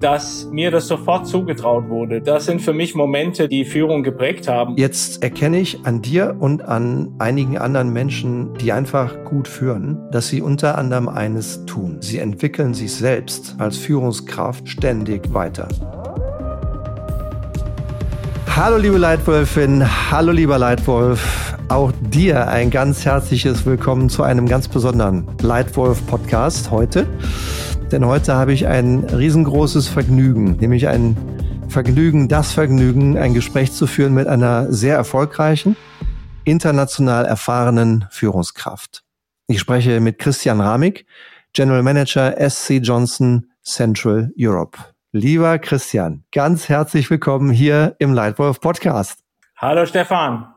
dass mir das sofort zugetraut wurde. Das sind für mich Momente, die Führung geprägt haben. Jetzt erkenne ich an dir und an einigen anderen Menschen, die einfach gut führen, dass sie unter anderem eines tun. Sie entwickeln sich selbst als Führungskraft ständig weiter. Hallo liebe Leitwolfin, hallo lieber Leitwolf. Auch dir ein ganz herzliches Willkommen zu einem ganz besonderen Leitwolf-Podcast heute. Denn heute habe ich ein riesengroßes Vergnügen, nämlich ein Vergnügen, das Vergnügen, ein Gespräch zu führen mit einer sehr erfolgreichen, international erfahrenen Führungskraft. Ich spreche mit Christian Ramig, General Manager SC Johnson Central Europe. Lieber Christian, ganz herzlich willkommen hier im Leitwolf Podcast. Hallo Stefan.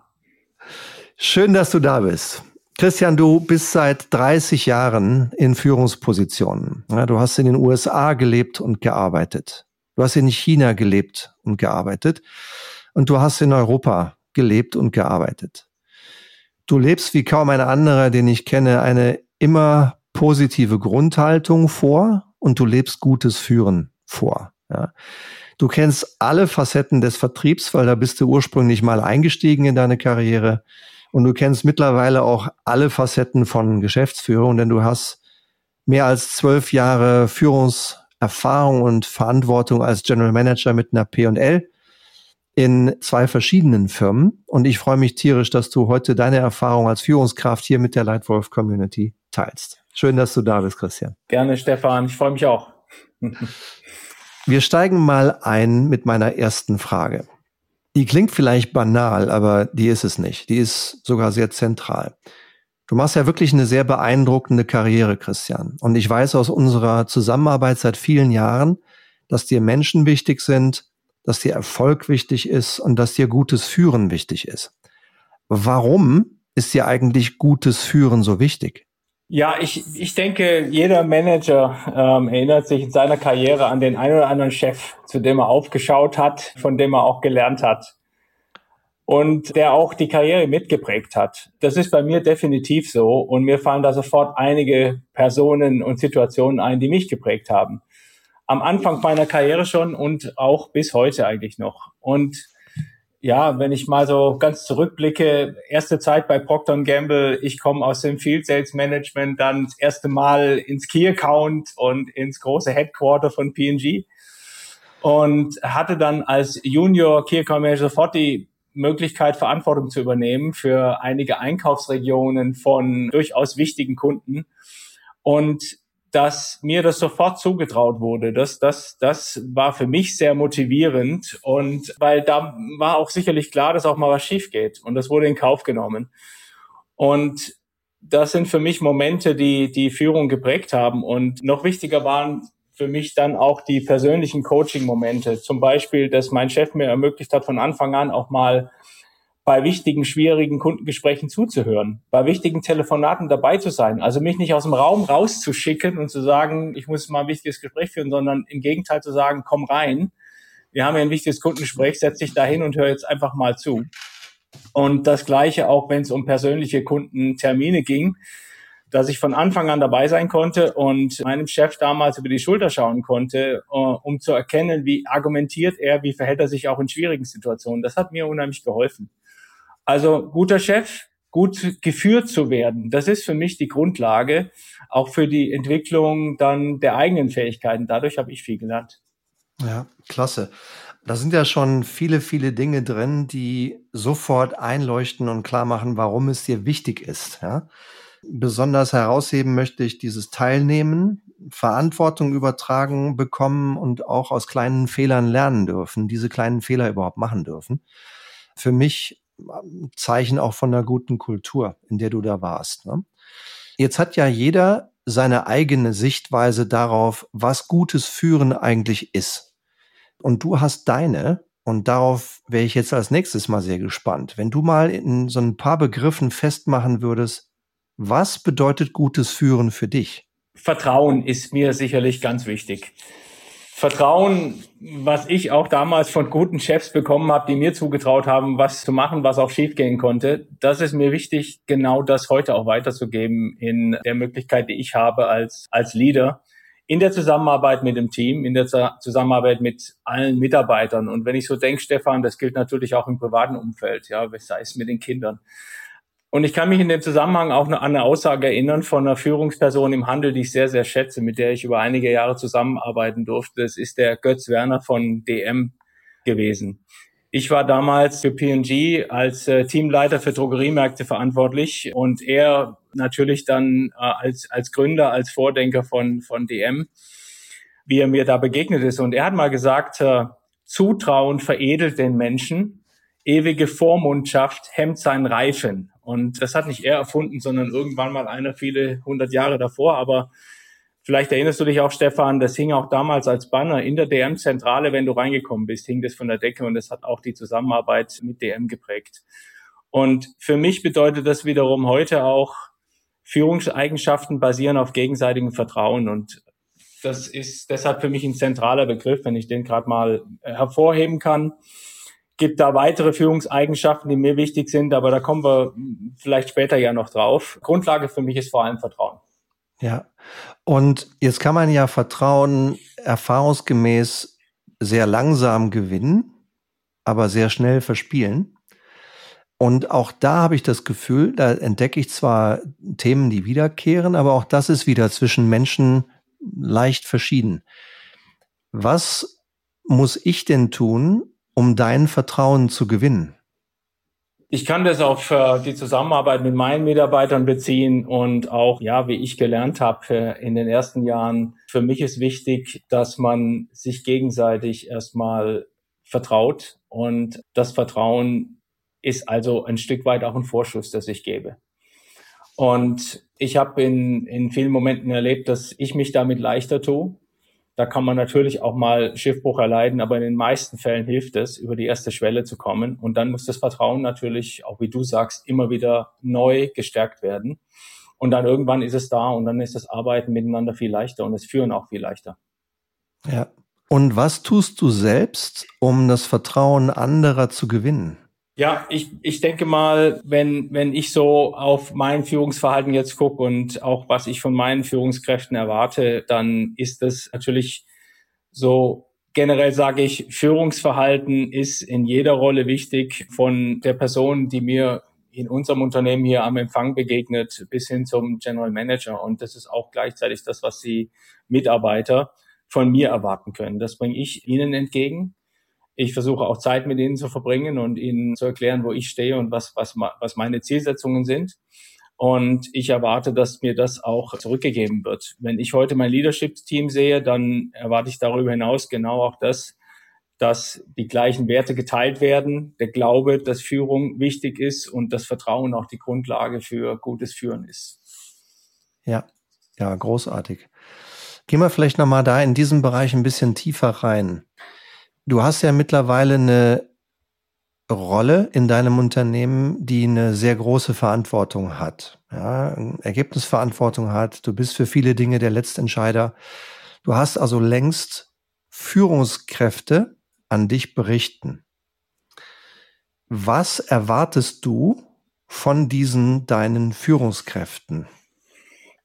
Schön, dass du da bist. Christian, du bist seit 30 Jahren in Führungspositionen. Du hast in den USA gelebt und gearbeitet. Du hast in China gelebt und gearbeitet. Und du hast in Europa gelebt und gearbeitet. Du lebst wie kaum ein anderer, den ich kenne, eine immer positive Grundhaltung vor und du lebst gutes Führen vor. Ja. Du kennst alle Facetten des Vertriebs, weil da bist du ursprünglich mal eingestiegen in deine Karriere. Und du kennst mittlerweile auch alle Facetten von Geschäftsführung, denn du hast mehr als zwölf Jahre Führungserfahrung und Verantwortung als General Manager mit einer P&L in zwei verschiedenen Firmen. Und ich freue mich tierisch, dass du heute deine Erfahrung als Führungskraft hier mit der Lightwolf Community teilst. Schön, dass du da bist, Christian. Gerne, Stefan. Ich freue mich auch. Wir steigen mal ein mit meiner ersten Frage. Die klingt vielleicht banal, aber die ist es nicht. Die ist sogar sehr zentral. Du machst ja wirklich eine sehr beeindruckende Karriere, Christian. Und ich weiß aus unserer Zusammenarbeit seit vielen Jahren, dass dir Menschen wichtig sind, dass dir Erfolg wichtig ist und dass dir gutes Führen wichtig ist. Warum ist dir eigentlich gutes Führen so wichtig? Ja, ich, ich denke, jeder Manager ähm, erinnert sich in seiner Karriere an den einen oder anderen Chef, zu dem er aufgeschaut hat, von dem er auch gelernt hat und der auch die Karriere mitgeprägt hat. Das ist bei mir definitiv so und mir fallen da sofort einige Personen und Situationen ein, die mich geprägt haben. Am Anfang meiner Karriere schon und auch bis heute eigentlich noch. Und ja, wenn ich mal so ganz zurückblicke, erste Zeit bei Procter Gamble, ich komme aus dem Field Sales Management, dann das erste Mal ins Key Account und ins große Headquarter von P&G und hatte dann als Junior Key Account Manager sofort die Möglichkeit, Verantwortung zu übernehmen für einige Einkaufsregionen von durchaus wichtigen Kunden. Und dass mir das sofort zugetraut wurde. Das, das, das war für mich sehr motivierend und weil da war auch sicherlich klar, dass auch mal was schief geht und das wurde in Kauf genommen. Und das sind für mich Momente, die die Führung geprägt haben und noch wichtiger waren für mich dann auch die persönlichen Coaching-Momente. Zum Beispiel, dass mein Chef mir ermöglicht hat, von Anfang an auch mal bei wichtigen, schwierigen Kundengesprächen zuzuhören, bei wichtigen Telefonaten dabei zu sein. Also mich nicht aus dem Raum rauszuschicken und zu sagen, ich muss mal ein wichtiges Gespräch führen, sondern im Gegenteil zu sagen, komm rein. Wir haben ja ein wichtiges Kundengespräch, setz dich da hin und hör jetzt einfach mal zu. Und das Gleiche auch, wenn es um persönliche Kundentermine ging, dass ich von Anfang an dabei sein konnte und meinem Chef damals über die Schulter schauen konnte, äh, um zu erkennen, wie argumentiert er, wie verhält er sich auch in schwierigen Situationen. Das hat mir unheimlich geholfen. Also guter Chef, gut geführt zu werden, das ist für mich die Grundlage, auch für die Entwicklung dann der eigenen Fähigkeiten. Dadurch habe ich viel gelernt. Ja, klasse. Da sind ja schon viele, viele Dinge drin, die sofort einleuchten und klar machen, warum es dir wichtig ist. Ja? Besonders herausheben möchte ich dieses Teilnehmen, Verantwortung übertragen bekommen und auch aus kleinen Fehlern lernen dürfen, diese kleinen Fehler überhaupt machen dürfen. Für mich Zeichen auch von einer guten Kultur, in der du da warst. Ne? Jetzt hat ja jeder seine eigene Sichtweise darauf, was gutes Führen eigentlich ist. Und du hast deine, und darauf wäre ich jetzt als nächstes mal sehr gespannt. Wenn du mal in so ein paar Begriffen festmachen würdest, was bedeutet gutes Führen für dich? Vertrauen ist mir sicherlich ganz wichtig. Vertrauen, was ich auch damals von guten Chefs bekommen habe, die mir zugetraut haben, was zu machen, was auch schiefgehen konnte. Das ist mir wichtig, genau das heute auch weiterzugeben in der Möglichkeit, die ich habe als, als Leader in der Zusammenarbeit mit dem Team, in der Zusammenarbeit mit allen Mitarbeitern. Und wenn ich so denke, Stefan, das gilt natürlich auch im privaten Umfeld, ja, sei es mit den Kindern. Und ich kann mich in dem Zusammenhang auch an eine Aussage erinnern von einer Führungsperson im Handel, die ich sehr, sehr schätze, mit der ich über einige Jahre zusammenarbeiten durfte. Das ist der Götz Werner von DM gewesen. Ich war damals für P&G als äh, Teamleiter für Drogeriemärkte verantwortlich und er natürlich dann äh, als, als Gründer, als Vordenker von, von DM, wie er mir da begegnet ist. Und er hat mal gesagt, äh, Zutrauen veredelt den Menschen, ewige Vormundschaft hemmt sein Reifen. Und das hat nicht er erfunden, sondern irgendwann mal einer viele hundert Jahre davor. Aber vielleicht erinnerst du dich auch, Stefan, das hing auch damals als Banner in der DM-Zentrale, wenn du reingekommen bist, hing das von der Decke und das hat auch die Zusammenarbeit mit DM geprägt. Und für mich bedeutet das wiederum heute auch, Führungseigenschaften basieren auf gegenseitigem Vertrauen. Und das ist deshalb für mich ein zentraler Begriff, wenn ich den gerade mal hervorheben kann gibt da weitere Führungseigenschaften, die mir wichtig sind, aber da kommen wir vielleicht später ja noch drauf. Grundlage für mich ist vor allem Vertrauen. Ja. Und jetzt kann man ja Vertrauen erfahrungsgemäß sehr langsam gewinnen, aber sehr schnell verspielen. Und auch da habe ich das Gefühl, da entdecke ich zwar Themen, die wiederkehren, aber auch das ist wieder zwischen Menschen leicht verschieden. Was muss ich denn tun, um dein Vertrauen zu gewinnen? Ich kann das auf die Zusammenarbeit mit meinen Mitarbeitern beziehen und auch, ja, wie ich gelernt habe äh, in den ersten Jahren. Für mich ist wichtig, dass man sich gegenseitig erstmal vertraut und das Vertrauen ist also ein Stück weit auch ein Vorschuss, das ich gebe. Und ich habe in, in vielen Momenten erlebt, dass ich mich damit leichter tue da kann man natürlich auch mal Schiffbruch erleiden, aber in den meisten Fällen hilft es, über die erste Schwelle zu kommen. Und dann muss das Vertrauen natürlich, auch wie du sagst, immer wieder neu gestärkt werden. Und dann irgendwann ist es da und dann ist das Arbeiten miteinander viel leichter und das Führen auch viel leichter. Ja. Und was tust du selbst, um das Vertrauen anderer zu gewinnen? Ja, ich, ich denke mal, wenn, wenn ich so auf mein Führungsverhalten jetzt gucke und auch was ich von meinen Führungskräften erwarte, dann ist es natürlich so, generell sage ich, Führungsverhalten ist in jeder Rolle wichtig von der Person, die mir in unserem Unternehmen hier am Empfang begegnet, bis hin zum General Manager. Und das ist auch gleichzeitig das, was die Mitarbeiter von mir erwarten können. Das bringe ich ihnen entgegen ich versuche auch Zeit mit ihnen zu verbringen und ihnen zu erklären, wo ich stehe und was, was, was meine Zielsetzungen sind. Und ich erwarte, dass mir das auch zurückgegeben wird. Wenn ich heute mein Leadership-Team sehe, dann erwarte ich darüber hinaus genau auch das, dass die gleichen Werte geteilt werden, der Glaube, dass Führung wichtig ist und das Vertrauen auch die Grundlage für gutes Führen ist. Ja, ja, großartig. Gehen wir vielleicht nochmal da in diesem Bereich ein bisschen tiefer rein. Du hast ja mittlerweile eine Rolle in deinem Unternehmen, die eine sehr große Verantwortung hat. Ja, Ergebnisverantwortung hat. Du bist für viele Dinge der Letztentscheider. Du hast also längst Führungskräfte an dich berichten. Was erwartest du von diesen deinen Führungskräften?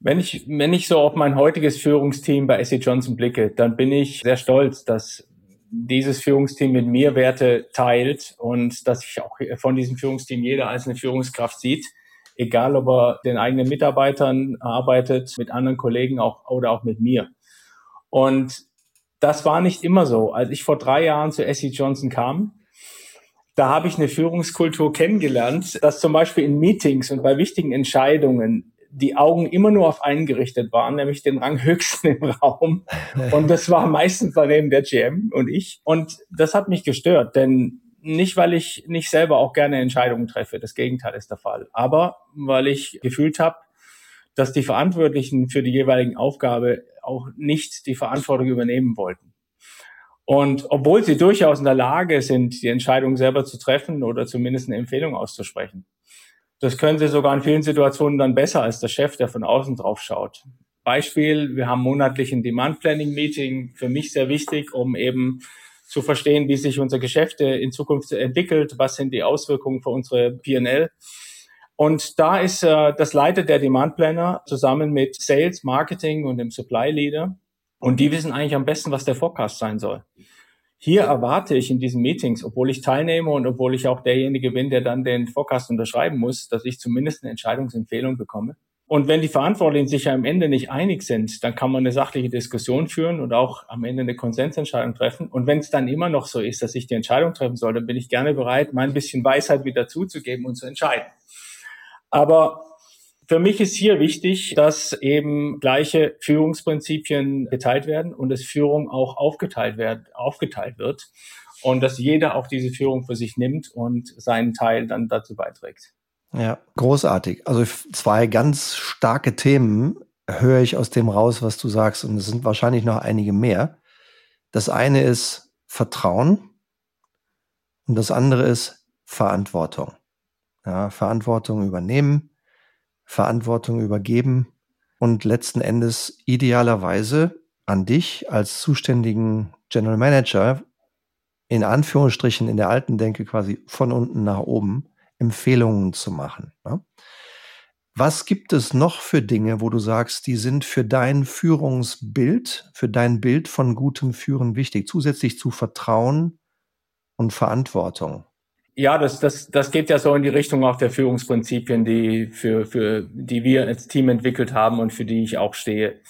Wenn ich, wenn ich so auf mein heutiges Führungsteam bei SC Johnson blicke, dann bin ich sehr stolz, dass dieses Führungsteam mit mir Werte teilt und dass sich auch von diesem Führungsteam jeder einzelne Führungskraft sieht, egal ob er den eigenen Mitarbeitern arbeitet, mit anderen Kollegen auch oder auch mit mir. Und das war nicht immer so. Als ich vor drei Jahren zu Essie Johnson kam, da habe ich eine Führungskultur kennengelernt, dass zum Beispiel in Meetings und bei wichtigen Entscheidungen die Augen immer nur auf einen gerichtet waren, nämlich den Ranghöchsten im Raum. Und das war meistens daneben der GM und ich. Und das hat mich gestört, denn nicht, weil ich nicht selber auch gerne Entscheidungen treffe, das Gegenteil ist der Fall, aber weil ich gefühlt habe, dass die Verantwortlichen für die jeweiligen Aufgabe auch nicht die Verantwortung übernehmen wollten. Und obwohl sie durchaus in der Lage sind, die Entscheidung selber zu treffen oder zumindest eine Empfehlung auszusprechen, das können Sie sogar in vielen Situationen dann besser als der Chef, der von außen drauf schaut. Beispiel, wir haben monatlich ein Demand Planning Meeting, für mich sehr wichtig, um eben zu verstehen, wie sich unser Geschäfte in Zukunft entwickelt, was sind die Auswirkungen für unsere P&L. Und da ist äh, das Leiter der Demand Planner zusammen mit Sales, Marketing und dem Supply Leader. Und die wissen eigentlich am besten, was der Forecast sein soll. Hier erwarte ich in diesen Meetings, obwohl ich teilnehme und obwohl ich auch derjenige bin, der dann den Forecast unterschreiben muss, dass ich zumindest eine Entscheidungsempfehlung bekomme. Und wenn die Verantwortlichen sich ja am Ende nicht einig sind, dann kann man eine sachliche Diskussion führen und auch am Ende eine Konsensentscheidung treffen. Und wenn es dann immer noch so ist, dass ich die Entscheidung treffen soll, dann bin ich gerne bereit, mein bisschen Weisheit wieder zuzugeben und zu entscheiden. Aber für mich ist hier wichtig, dass eben gleiche Führungsprinzipien geteilt werden und dass Führung auch aufgeteilt, wird, aufgeteilt wird und dass jeder auch diese Führung für sich nimmt und seinen Teil dann dazu beiträgt. Ja, großartig. Also zwei ganz starke Themen höre ich aus dem raus, was du sagst. Und es sind wahrscheinlich noch einige mehr. Das eine ist Vertrauen und das andere ist Verantwortung. Ja, Verantwortung übernehmen, Verantwortung übergeben und letzten Endes idealerweise an dich als zuständigen General Manager in Anführungsstrichen in der alten Denke quasi von unten nach oben Empfehlungen zu machen. Ne? Was gibt es noch für Dinge, wo du sagst, die sind für dein Führungsbild, für dein Bild von gutem Führen wichtig, zusätzlich zu Vertrauen und Verantwortung? Ja, das, das, das geht ja so in die Richtung auch der Führungsprinzipien, die, für, für, die wir als Team entwickelt haben und für die ich auch stehe.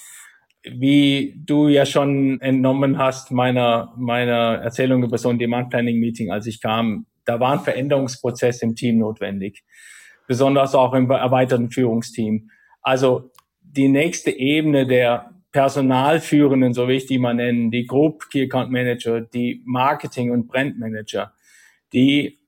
Wie du ja schon entnommen hast meiner, meiner Erzählung über so ein Demand Planning Meeting, als ich kam, da war ein Veränderungsprozess im Team notwendig, besonders auch im erweiterten Führungsteam. Also die nächste Ebene der Personalführenden, so wie ich die mal nennen, die Group Key Account Manager, die Marketing- und Brand Manager, die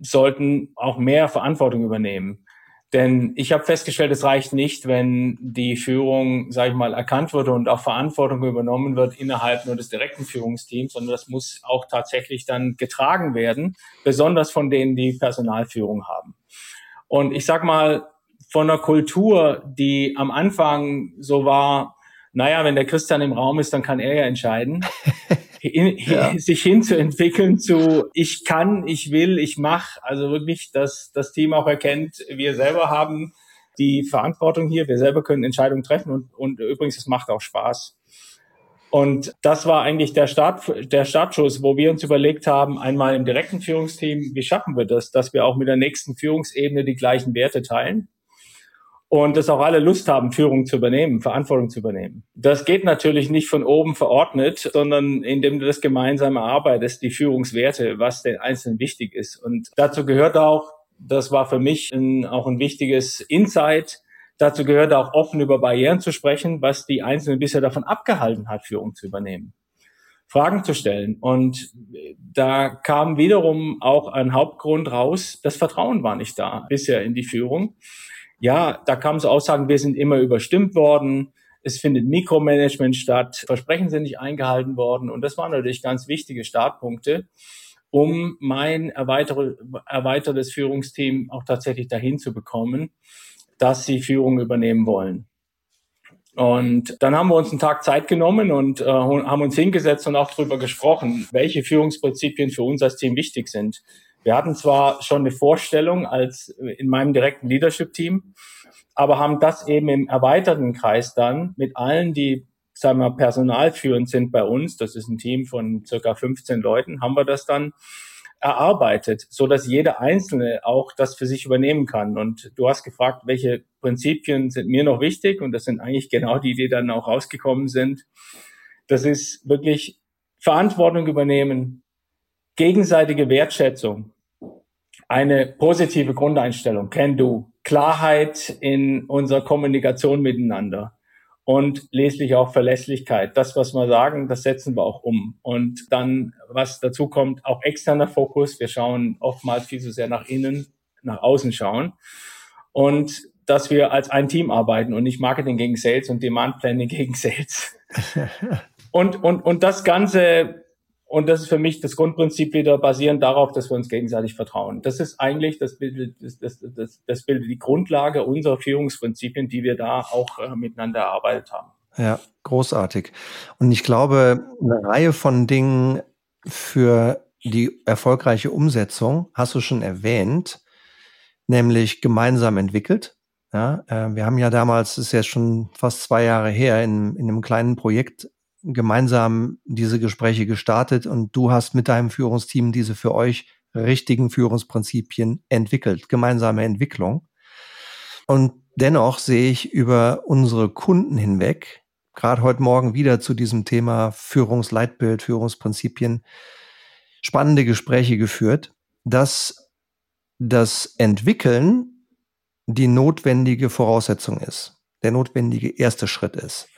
sollten auch mehr Verantwortung übernehmen. Denn ich habe festgestellt, es reicht nicht, wenn die Führung, sage ich mal, erkannt wurde und auch Verantwortung übernommen wird innerhalb nur des direkten Führungsteams, sondern das muss auch tatsächlich dann getragen werden, besonders von denen, die Personalführung haben. Und ich sag mal, von einer Kultur, die am Anfang so war, naja, wenn der Christian im Raum ist, dann kann er ja entscheiden. hin, ja. sich hinzuentwickeln zu ich kann, ich will, ich mache. Also wirklich, dass das Team auch erkennt, wir selber haben die Verantwortung hier, wir selber können Entscheidungen treffen und, und übrigens, es macht auch Spaß. Und das war eigentlich der Start, der Startschuss, wo wir uns überlegt haben, einmal im direkten Führungsteam, wie schaffen wir das, dass wir auch mit der nächsten Führungsebene die gleichen Werte teilen und dass auch alle Lust haben, Führung zu übernehmen, Verantwortung zu übernehmen. Das geht natürlich nicht von oben verordnet, sondern indem du das gemeinsam erarbeitest, die Führungswerte, was den Einzelnen wichtig ist. Und dazu gehört auch, das war für mich ein, auch ein wichtiges Insight, dazu gehört auch offen über Barrieren zu sprechen, was die Einzelnen bisher davon abgehalten hat, Führung zu übernehmen. Fragen zu stellen. Und da kam wiederum auch ein Hauptgrund raus, das Vertrauen war nicht da bisher in die Führung ja, da kamen so Aussagen, wir sind immer überstimmt worden, es findet Mikromanagement statt, Versprechen sind nicht eingehalten worden. Und das waren natürlich ganz wichtige Startpunkte, um mein erweitertes Führungsteam auch tatsächlich dahin zu bekommen, dass sie Führung übernehmen wollen. Und dann haben wir uns einen Tag Zeit genommen und äh, haben uns hingesetzt und auch darüber gesprochen, welche Führungsprinzipien für uns als Team wichtig sind. Wir hatten zwar schon eine Vorstellung als in meinem direkten Leadership-Team, aber haben das eben im erweiterten Kreis dann mit allen, die sagen wir personalführend sind bei uns, das ist ein Team von circa 15 Leuten, haben wir das dann erarbeitet, so dass jeder Einzelne auch das für sich übernehmen kann. Und du hast gefragt, welche Prinzipien sind mir noch wichtig? Und das sind eigentlich genau die, die dann auch rausgekommen sind. Das ist wirklich Verantwortung übernehmen, gegenseitige Wertschätzung, eine positive Grundeinstellung, can do, Klarheit in unserer Kommunikation miteinander und leslich auch Verlässlichkeit. Das, was wir sagen, das setzen wir auch um. Und dann, was dazu kommt, auch externer Fokus. Wir schauen oftmals viel zu sehr nach innen, nach außen schauen. Und dass wir als ein Team arbeiten und nicht Marketing gegen Sales und Demand Planning gegen Sales. und, und, und das Ganze und das ist für mich das Grundprinzip wieder basierend darauf, dass wir uns gegenseitig vertrauen. Das ist eigentlich das bildet, das, das, das, das bildet die Grundlage unserer Führungsprinzipien, die wir da auch äh, miteinander erarbeitet haben. Ja, großartig. Und ich glaube, eine Reihe von Dingen für die erfolgreiche Umsetzung hast du schon erwähnt, nämlich gemeinsam entwickelt. Ja, äh, wir haben ja damals, das ist ja schon fast zwei Jahre her, in, in einem kleinen Projekt gemeinsam diese Gespräche gestartet und du hast mit deinem Führungsteam diese für euch richtigen Führungsprinzipien entwickelt, gemeinsame Entwicklung. Und dennoch sehe ich über unsere Kunden hinweg, gerade heute Morgen wieder zu diesem Thema Führungsleitbild, Führungsprinzipien, spannende Gespräche geführt, dass das Entwickeln die notwendige Voraussetzung ist, der notwendige erste Schritt ist.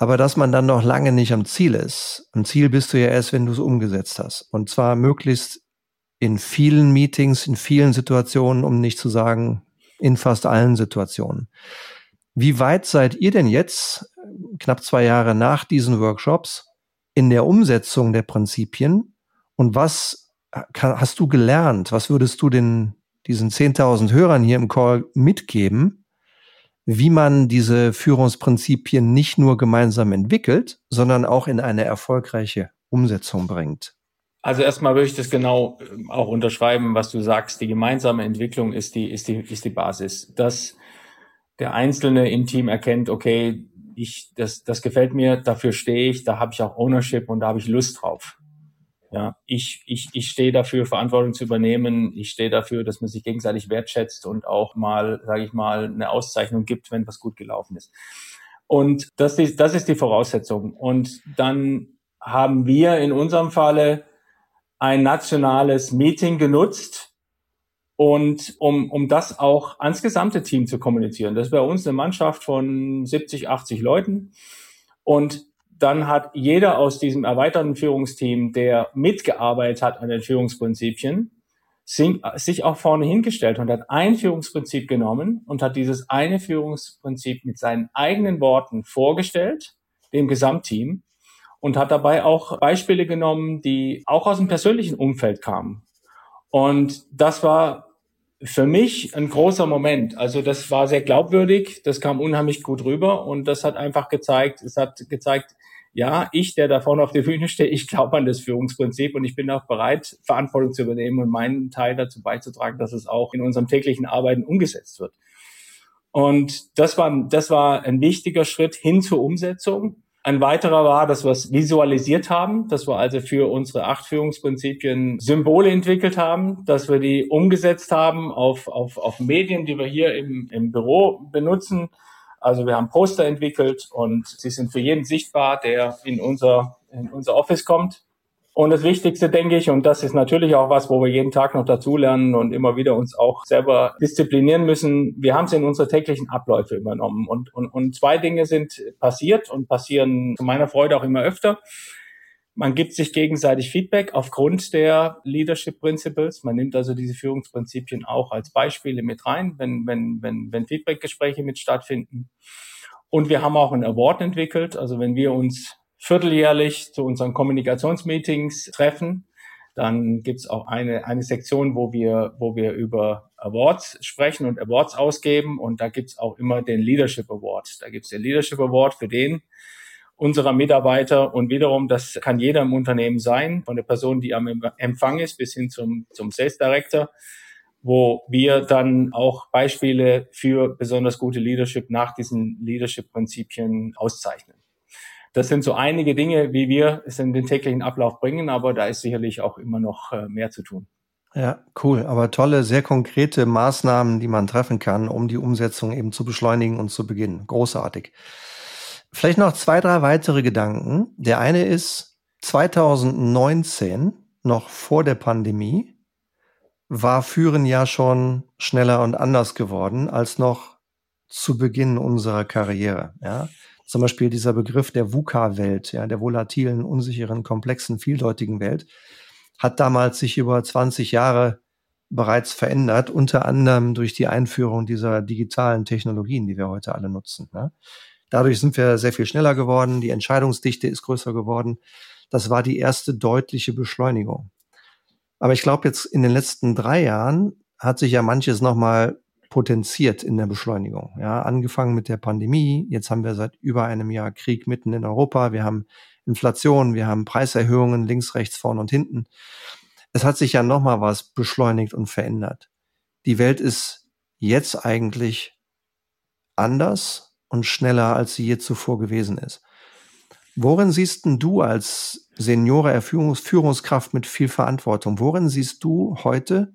Aber dass man dann noch lange nicht am Ziel ist. Am Ziel bist du ja erst, wenn du es umgesetzt hast. Und zwar möglichst in vielen Meetings, in vielen Situationen, um nicht zu sagen, in fast allen Situationen. Wie weit seid ihr denn jetzt, knapp zwei Jahre nach diesen Workshops, in der Umsetzung der Prinzipien und was hast du gelernt? Was würdest du den, diesen 10.000 Hörern hier im Call mitgeben, wie man diese Führungsprinzipien nicht nur gemeinsam entwickelt, sondern auch in eine erfolgreiche Umsetzung bringt? Also erstmal würde ich das genau ähm, auch unterschreiben, was du sagst. Die gemeinsame Entwicklung ist die, ist die, ist die Basis. Dass der Einzelne im Team erkennt, okay, ich, das, das gefällt mir, dafür stehe ich, da habe ich auch Ownership und da habe ich Lust drauf. Ja, ich, ich, ich stehe dafür, Verantwortung zu übernehmen. Ich stehe dafür, dass man sich gegenseitig wertschätzt und auch mal, sage ich mal, eine Auszeichnung gibt, wenn was gut gelaufen ist. Und das ist, das ist die Voraussetzung. Und dann haben wir in unserem Falle ein nationales Meeting genutzt und um, um das auch ans gesamte Team zu kommunizieren. Das ist bei uns eine Mannschaft von 70, 80 Leuten. Und dann hat jeder aus diesem erweiterten Führungsteam, der mitgearbeitet hat an den Führungsprinzipien, sich auch vorne hingestellt und hat ein Führungsprinzip genommen und hat dieses eine Führungsprinzip mit seinen eigenen Worten vorgestellt, dem Gesamtteam, und hat dabei auch Beispiele genommen, die auch aus dem persönlichen Umfeld kamen. Und das war für mich ein großer Moment. Also das war sehr glaubwürdig, das kam unheimlich gut rüber und das hat einfach gezeigt, es hat gezeigt, ja, ich, der da vorne auf der Bühne stehe, ich glaube an das Führungsprinzip und ich bin auch bereit, Verantwortung zu übernehmen und meinen Teil dazu beizutragen, dass es auch in unserem täglichen Arbeiten umgesetzt wird. Und das war, das war ein wichtiger Schritt hin zur Umsetzung. Ein weiterer war, dass wir es visualisiert haben, dass wir also für unsere acht Führungsprinzipien Symbole entwickelt haben, dass wir die umgesetzt haben auf, auf, auf Medien, die wir hier im, im Büro benutzen, also wir haben Poster entwickelt und sie sind für jeden sichtbar, der in unser, in unser Office kommt. Und das Wichtigste, denke ich, und das ist natürlich auch was, wo wir jeden Tag noch dazulernen und immer wieder uns auch selber disziplinieren müssen. Wir haben es in unsere täglichen Abläufe übernommen. Und, und, und zwei Dinge sind passiert und passieren zu meiner Freude auch immer öfter. Man gibt sich gegenseitig Feedback aufgrund der Leadership Principles. Man nimmt also diese Führungsprinzipien auch als Beispiele mit rein, wenn, wenn, wenn, wenn Feedbackgespräche mit stattfinden. Und wir haben auch einen Award entwickelt. Also wenn wir uns vierteljährlich zu unseren Kommunikationsmeetings treffen, dann gibt's auch eine, eine Sektion, wo wir, wo wir über Awards sprechen und Awards ausgeben. Und da gibt's auch immer den Leadership Award. Da gibt's den Leadership Award für den, unserer Mitarbeiter. Und wiederum, das kann jeder im Unternehmen sein, von der Person, die am Empfang ist, bis hin zum, zum Sales Director, wo wir dann auch Beispiele für besonders gute Leadership nach diesen Leadership-Prinzipien auszeichnen. Das sind so einige Dinge, wie wir es in den täglichen Ablauf bringen, aber da ist sicherlich auch immer noch äh, mehr zu tun. Ja, cool. Aber tolle, sehr konkrete Maßnahmen, die man treffen kann, um die Umsetzung eben zu beschleunigen und zu beginnen. Großartig. Vielleicht noch zwei, drei weitere Gedanken. Der eine ist 2019, noch vor der Pandemie, war Führen ja schon schneller und anders geworden als noch zu Beginn unserer Karriere. Ja? Zum Beispiel dieser Begriff der VUCA-Welt, ja, der volatilen, unsicheren, komplexen, vieldeutigen Welt, hat damals sich über 20 Jahre bereits verändert, unter anderem durch die Einführung dieser digitalen Technologien, die wir heute alle nutzen. Ja? Dadurch sind wir sehr viel schneller geworden, die Entscheidungsdichte ist größer geworden. Das war die erste deutliche Beschleunigung. Aber ich glaube, jetzt in den letzten drei Jahren hat sich ja manches nochmal potenziert in der Beschleunigung. Ja, angefangen mit der Pandemie. Jetzt haben wir seit über einem Jahr Krieg mitten in Europa. Wir haben Inflation, wir haben Preiserhöhungen links, rechts, vorn und hinten. Es hat sich ja nochmal was beschleunigt und verändert. Die Welt ist jetzt eigentlich anders und schneller, als sie je zuvor gewesen ist. Worin siehst du als Seniore Führungs Führungskraft mit viel Verantwortung, worin siehst du heute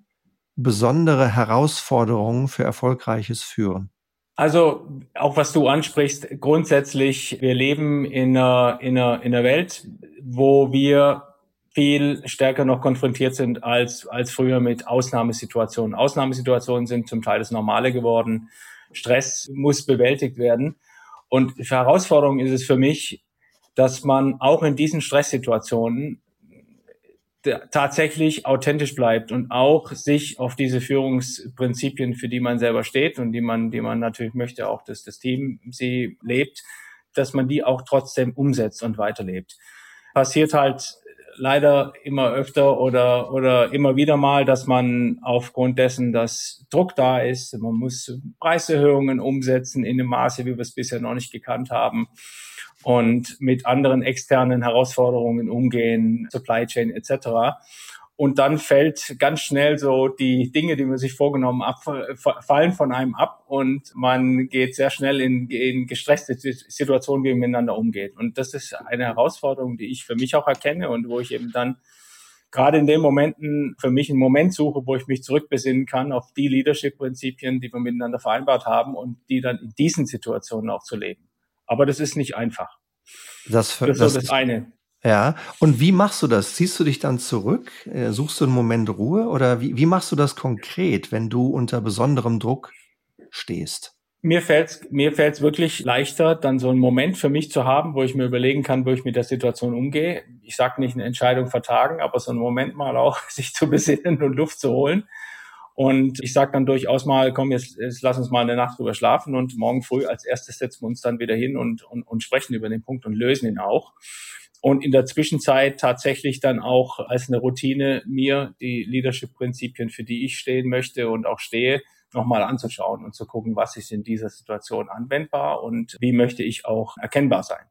besondere Herausforderungen für erfolgreiches Führen? Also auch was du ansprichst, grundsätzlich, wir leben in einer, in einer, in einer Welt, wo wir viel stärker noch konfrontiert sind als, als früher mit Ausnahmesituationen. Ausnahmesituationen sind zum Teil das Normale geworden. Stress muss bewältigt werden. Und Herausforderung ist es für mich, dass man auch in diesen Stresssituationen tatsächlich authentisch bleibt und auch sich auf diese Führungsprinzipien, für die man selber steht und die man, die man natürlich möchte, auch dass das Team sie lebt, dass man die auch trotzdem umsetzt und weiterlebt. Passiert halt leider immer öfter oder, oder immer wieder mal, dass man aufgrund dessen, dass Druck da ist, man muss Preiserhöhungen umsetzen in dem Maße, wie wir es bisher noch nicht gekannt haben und mit anderen externen Herausforderungen umgehen, Supply Chain etc. Und dann fällt ganz schnell so die Dinge, die man sich vorgenommen hat, fallen von einem ab und man geht sehr schnell in, in gestresste Situationen, wie man miteinander umgeht. Und das ist eine Herausforderung, die ich für mich auch erkenne und wo ich eben dann gerade in den Momenten für mich einen Moment suche, wo ich mich zurückbesinnen kann auf die Leadership-Prinzipien, die wir miteinander vereinbart haben und die dann in diesen Situationen auch zu leben. Aber das ist nicht einfach. Das, das, das ist das eine. Ja, und wie machst du das? Ziehst du dich dann zurück? Äh, suchst du einen Moment Ruhe? Oder wie, wie machst du das konkret, wenn du unter besonderem Druck stehst? Mir fällt's mir fällt's wirklich leichter, dann so einen Moment für mich zu haben, wo ich mir überlegen kann, wo ich mit der Situation umgehe. Ich sage nicht eine Entscheidung vertagen, aber so einen Moment mal auch sich zu besinnen und Luft zu holen und ich sage dann durchaus mal, komm, jetzt, jetzt lass uns mal eine Nacht drüber schlafen und morgen früh als erstes setzen wir uns dann wieder hin und, und, und sprechen über den Punkt und lösen ihn auch. Und in der Zwischenzeit tatsächlich dann auch als eine Routine mir die Leadership-Prinzipien, für die ich stehen möchte und auch stehe, nochmal anzuschauen und zu gucken, was ist in dieser Situation anwendbar und wie möchte ich auch erkennbar sein.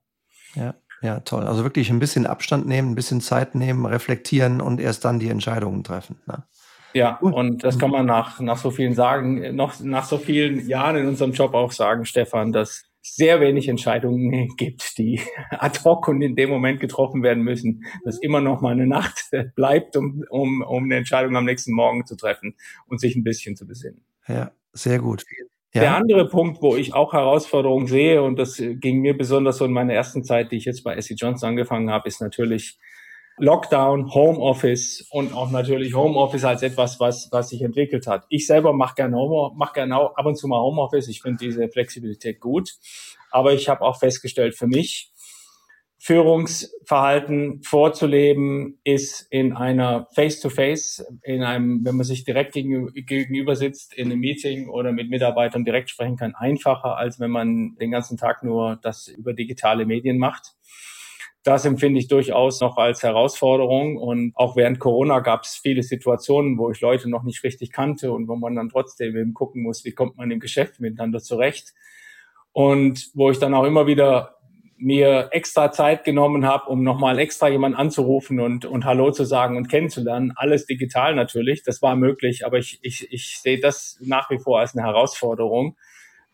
Ja. Ja, toll. Also wirklich ein bisschen Abstand nehmen, ein bisschen Zeit nehmen, reflektieren und erst dann die Entscheidungen treffen. Ne? Ja, und das kann man nach, nach so vielen sagen, noch nach so vielen Jahren in unserem Job auch sagen, Stefan, dass sehr wenig Entscheidungen gibt, die ad hoc und in dem Moment getroffen werden müssen, dass immer noch mal eine Nacht bleibt, um, um, um eine Entscheidung am nächsten Morgen zu treffen und sich ein bisschen zu besinnen. Ja, sehr gut. Ja. Der andere Punkt, wo ich auch Herausforderungen sehe, und das ging mir besonders so in meiner ersten Zeit, die ich jetzt bei SC Johnson angefangen habe, ist natürlich Lockdown, Homeoffice und auch natürlich Homeoffice als etwas, was, was sich entwickelt hat. Ich selber mache gerne Home, mach gerne ab und zu mal Homeoffice. Ich finde diese Flexibilität gut. Aber ich habe auch festgestellt für mich, Führungsverhalten vorzuleben ist in einer Face-to-Face, in einem, wenn man sich direkt gegenüber sitzt, in einem Meeting oder mit Mitarbeitern direkt sprechen kann, einfacher, als wenn man den ganzen Tag nur das über digitale Medien macht das empfinde ich durchaus noch als Herausforderung. Und auch während Corona gab es viele Situationen, wo ich Leute noch nicht richtig kannte und wo man dann trotzdem eben gucken muss, wie kommt man im Geschäft miteinander zurecht. Und wo ich dann auch immer wieder mir extra Zeit genommen habe, um nochmal extra jemanden anzurufen und, und Hallo zu sagen und kennenzulernen. Alles digital natürlich, das war möglich, aber ich, ich, ich sehe das nach wie vor als eine Herausforderung.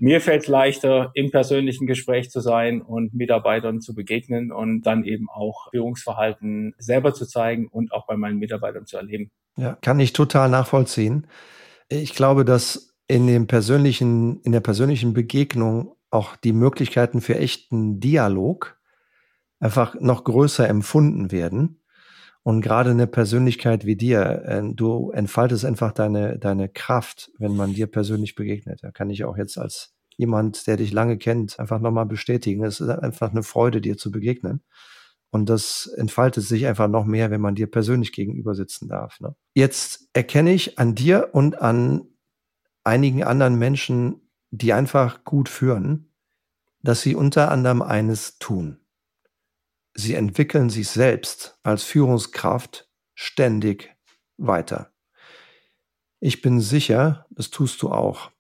Mir fällt leichter, im persönlichen Gespräch zu sein und Mitarbeitern zu begegnen und dann eben auch Führungsverhalten selber zu zeigen und auch bei meinen Mitarbeitern zu erleben. Ja, kann ich total nachvollziehen. Ich glaube, dass in dem persönlichen, in der persönlichen Begegnung auch die Möglichkeiten für echten Dialog einfach noch größer empfunden werden. Und gerade eine Persönlichkeit wie dir, äh, du entfaltest einfach deine, deine Kraft, wenn man dir persönlich begegnet. Da kann ich auch jetzt als jemand, der dich lange kennt, einfach nochmal bestätigen. Es ist einfach eine Freude, dir zu begegnen. Und das entfaltet sich einfach noch mehr, wenn man dir persönlich gegenüber sitzen darf. Ne? Jetzt erkenne ich an dir und an einigen anderen Menschen, die einfach gut führen, dass sie unter anderem eines tun. Sie entwickeln sich selbst als Führungskraft ständig weiter. Ich bin sicher, das tust du auch.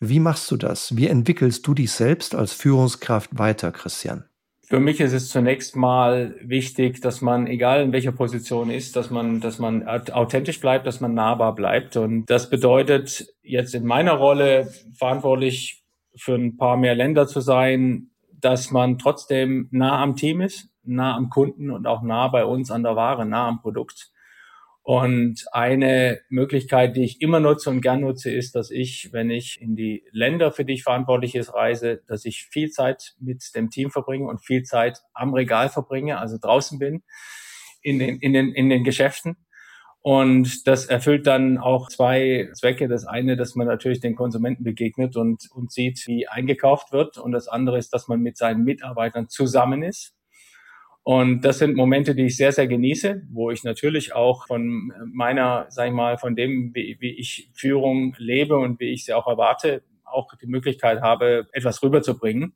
Wie machst du das? Wie entwickelst du dich selbst als Führungskraft weiter, Christian? Für mich ist es zunächst mal wichtig, dass man, egal in welcher Position ist, dass man, dass man authentisch bleibt, dass man nahbar bleibt. Und das bedeutet jetzt in meiner Rolle verantwortlich für ein paar mehr Länder zu sein, dass man trotzdem nah am Team ist, nah am Kunden und auch nah bei uns an der Ware, nah am Produkt. Und eine Möglichkeit, die ich immer nutze und gern nutze, ist, dass ich, wenn ich in die Länder, für die ich verantwortlich ist, reise, dass ich viel Zeit mit dem Team verbringe und viel Zeit am Regal verbringe, also draußen bin, in den, in den, in den Geschäften. Und das erfüllt dann auch zwei Zwecke. Das eine, dass man natürlich den Konsumenten begegnet und, und sieht, wie eingekauft wird. Und das andere ist, dass man mit seinen Mitarbeitern zusammen ist und das sind Momente, die ich sehr, sehr genieße, wo ich natürlich auch von meiner, sag ich mal, von dem, wie, wie ich Führung lebe und wie ich sie auch erwarte, auch die Möglichkeit habe, etwas rüberzubringen.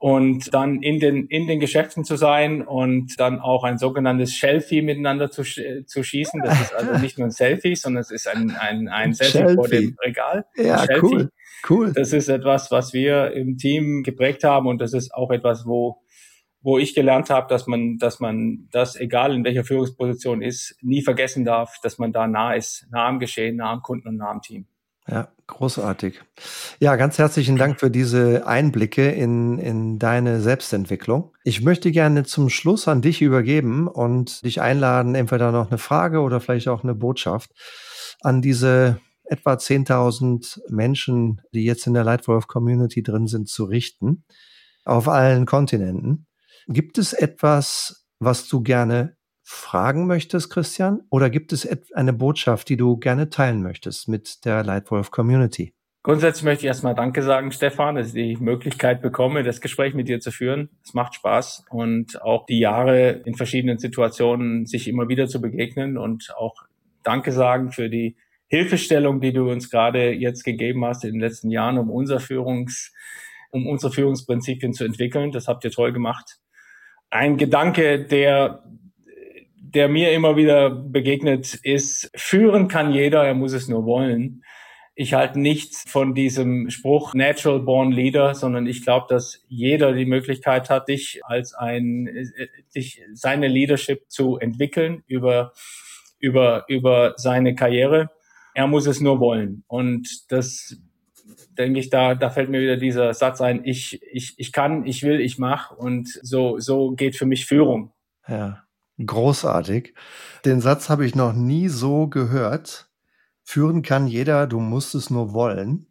Und dann in den, in den Geschäften zu sein und dann auch ein sogenanntes Selfie miteinander zu, zu schießen. Das ist also nicht nur ein Selfie, sondern es ist ein, ein, ein Selfie, Selfie. vor dem Regal. Ja, cool. Cool. Das ist etwas, was wir im Team geprägt haben und das ist auch etwas, wo wo ich gelernt habe, dass man, dass man das, egal in welcher Führungsposition ist, nie vergessen darf, dass man da nah ist, nah am Geschehen, nah am Kunden und nah am Team. Ja, großartig. Ja, ganz herzlichen Dank für diese Einblicke in, in deine Selbstentwicklung. Ich möchte gerne zum Schluss an dich übergeben und dich einladen, entweder noch eine Frage oder vielleicht auch eine Botschaft an diese etwa 10.000 Menschen, die jetzt in der Lightwolf Community drin sind, zu richten auf allen Kontinenten. Gibt es etwas, was du gerne fragen möchtest, Christian? Oder gibt es eine Botschaft, die du gerne teilen möchtest mit der Lightwolf Community? Grundsätzlich möchte ich erstmal Danke sagen, Stefan, dass ich die Möglichkeit bekomme, das Gespräch mit dir zu führen. Es macht Spaß und auch die Jahre in verschiedenen Situationen sich immer wieder zu begegnen und auch Danke sagen für die Hilfestellung, die du uns gerade jetzt gegeben hast in den letzten Jahren, um unser Führungs, um unsere Führungsprinzipien zu entwickeln. Das habt ihr toll gemacht ein Gedanke, der der mir immer wieder begegnet, ist, führen kann jeder, er muss es nur wollen. Ich halte nichts von diesem Spruch Natural Born Leader, sondern ich glaube, dass jeder die Möglichkeit hat, dich als ein, dich, seine Leadership zu entwickeln über, über, über seine Karriere. Er muss es nur wollen. Und das denke ich, da, da fällt mir wieder dieser Satz ein, ich, ich, ich kann, ich will, ich mache und so, so geht für mich Führung. Ja, großartig. Den Satz habe ich noch nie so gehört. Führen kann jeder, du musst es nur wollen.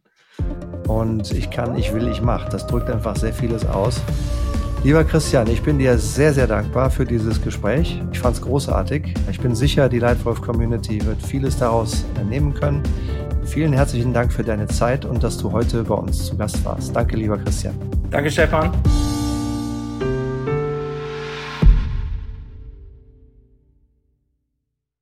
Und ich kann, ich will, ich mache. Das drückt einfach sehr vieles aus. Lieber Christian, ich bin dir sehr, sehr dankbar für dieses Gespräch. Ich fand es großartig. Ich bin sicher, die Lightwolf Community wird vieles daraus nehmen können. Vielen herzlichen Dank für deine Zeit und dass du heute bei uns zu Gast warst. Danke, lieber Christian. Danke, Stefan.